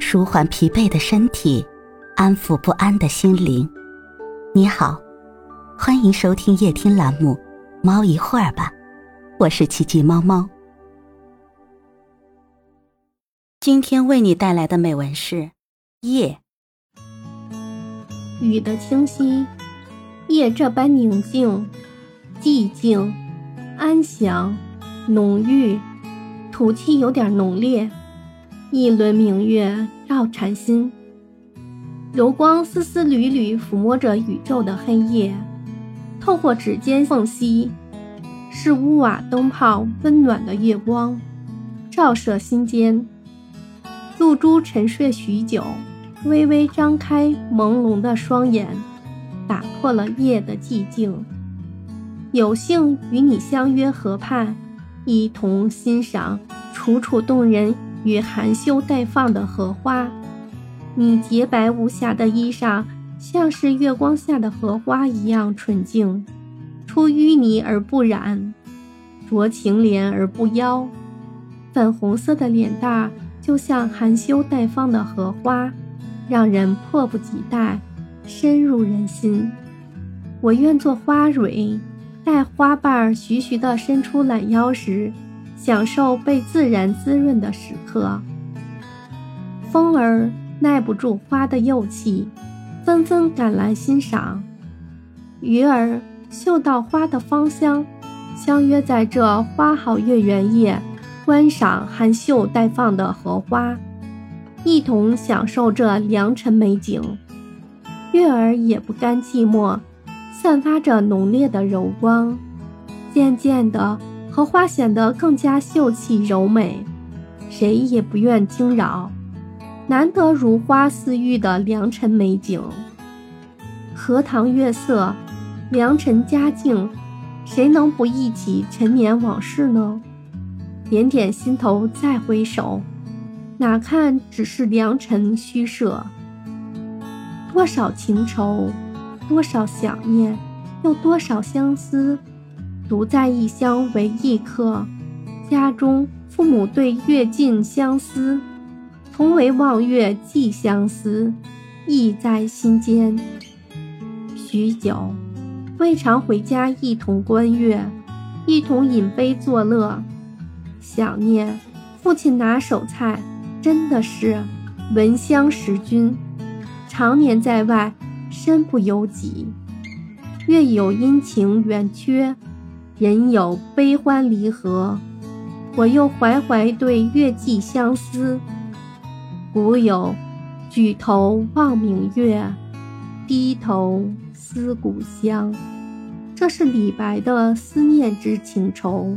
舒缓疲惫的身体，安抚不安的心灵。你好，欢迎收听夜听栏目《猫一会儿吧》，我是奇迹猫猫。今天为你带来的美文是《夜》。雨的清晰，夜这般宁静、寂静、安详、浓郁，土气有点浓烈。一轮明月照禅心，柔光丝丝缕缕抚摸着宇宙的黑夜，透过指尖缝隙，是屋瓦灯泡温暖的月光，照射心间。露珠沉睡许久，微微张开朦胧的双眼，打破了夜的寂静。有幸与你相约河畔，一同欣赏楚楚动人。与含羞待放的荷花，你洁白无瑕的衣裳，像是月光下的荷花一样纯净，出淤泥而不染，濯清涟而不妖。粉红色的脸蛋儿就像含羞待放的荷花，让人迫不及待，深入人心。我愿做花蕊，待花瓣徐徐地伸出懒腰时。享受被自然滋润的时刻。风儿耐不住花的幼气，纷纷赶来欣赏；鱼儿嗅到花的芳香，相约在这花好月圆夜，观赏含羞待放的荷花，一同享受这良辰美景。月儿也不甘寂寞，散发着浓烈的柔光，渐渐的。荷花显得更加秀气柔美，谁也不愿惊扰。难得如花似玉的良辰美景，荷塘月色，良辰佳境，谁能不忆起陈年往事呢？点点心头再回首，哪看只是良辰虚设？多少情愁，多少想念，又多少相思。独在异乡为异客，家中父母对月尽相思，同为望月寄相思，意在心间。许久，未尝回家一同观月，一同饮杯作乐。想念父亲拿手菜，真的是闻香识君。常年在外，身不由己，月有阴晴圆缺。人有悲欢离合，我又怀怀对月寄相思。古有“举头望明月，低头思故乡”，这是李白的思念之情愁。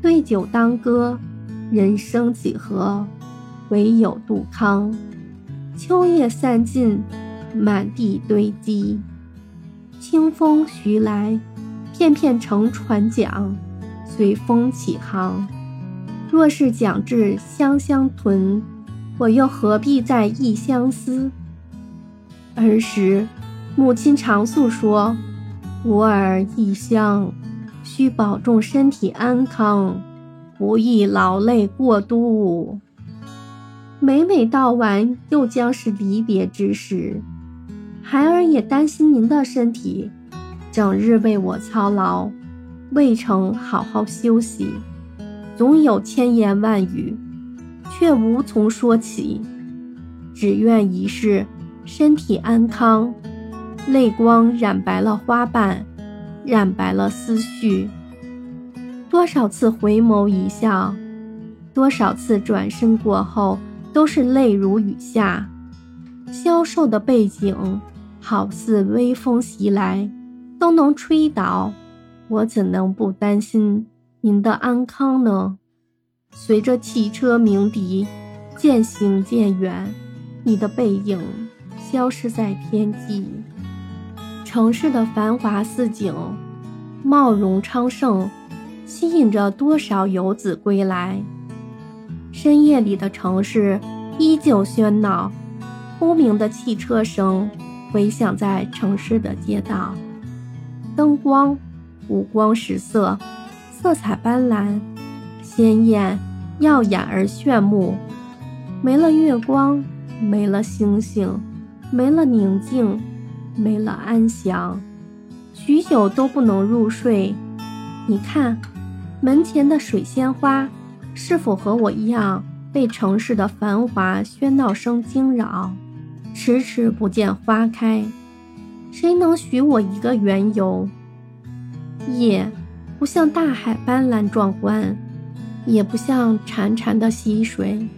对酒当歌，人生几何，唯有杜康。秋叶散尽，满地堆积，清风徐来。片片乘船桨，随风起航。若是讲至湘乡屯，我又何必在异乡思？儿时，母亲常诉说：“吾儿异乡，需保重身体安康，不宜劳累过度。”每每到晚，又将是离别之时，孩儿也担心您的身体。整日为我操劳，未曾好好休息，总有千言万语，却无从说起。只愿一世身体安康。泪光染白了花瓣，染白了思绪。多少次回眸一笑，多少次转身过后，都是泪如雨下。消瘦的背景，好似微风袭来。都能吹倒，我怎能不担心您的安康呢？随着汽车鸣笛，渐行渐远，你的背影消失在天际。城市的繁华似锦，茂荣昌盛，吸引着多少游子归来。深夜里的城市依旧喧闹，轰鸣的汽车声回响在城市的街道。灯光五光十色，色彩斑斓，鲜艳耀眼而炫目。没了月光，没了星星，没了宁静，没了安详，许久都不能入睡。你看，门前的水仙花，是否和我一样被城市的繁华喧闹声惊扰，迟迟不见花开？谁能许我一个缘由？夜不像大海斑斓壮观，也不像潺潺的溪水，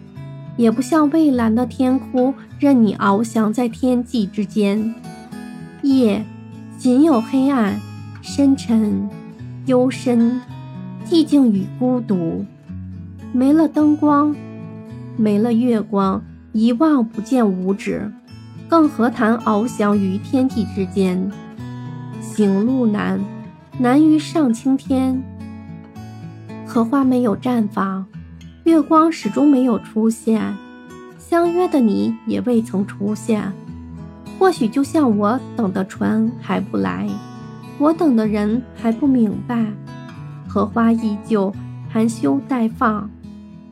也不像蔚蓝的天空，任你翱翔在天际之间。夜仅有黑暗、深沉、幽深、寂静与孤独。没了灯光，没了月光，一望不见五指。更何谈翱翔于天地之间？行路难，难于上青天。荷花没有绽放，月光始终没有出现，相约的你也未曾出现。或许就像我等的船还不来，我等的人还不明白。荷花依旧含羞待放，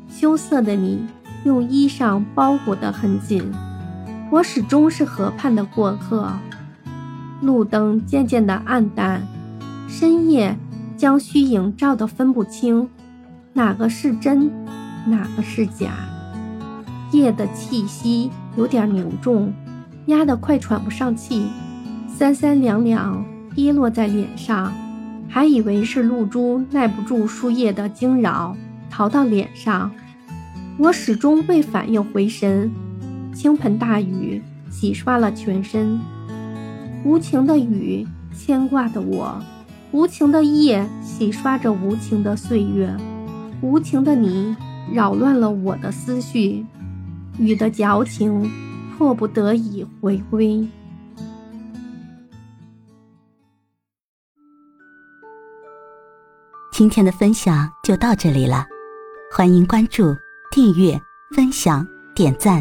羞涩的你用衣裳包裹得很紧。我始终是河畔的过客，路灯渐渐的暗淡，深夜将虚影照得分不清，哪个是真，哪个是假。夜的气息有点凝重，压得快喘不上气，三三两两滴落在脸上，还以为是露珠耐不住树叶的惊扰，逃到脸上。我始终未反应回神。倾盆大雨洗刷了全身，无情的雨牵挂的我，无情的夜洗刷着无情的岁月，无情的你扰乱了我的思绪，雨的矫情，迫不得已回归。今天的分享就到这里了，欢迎关注、订阅、分享、点赞。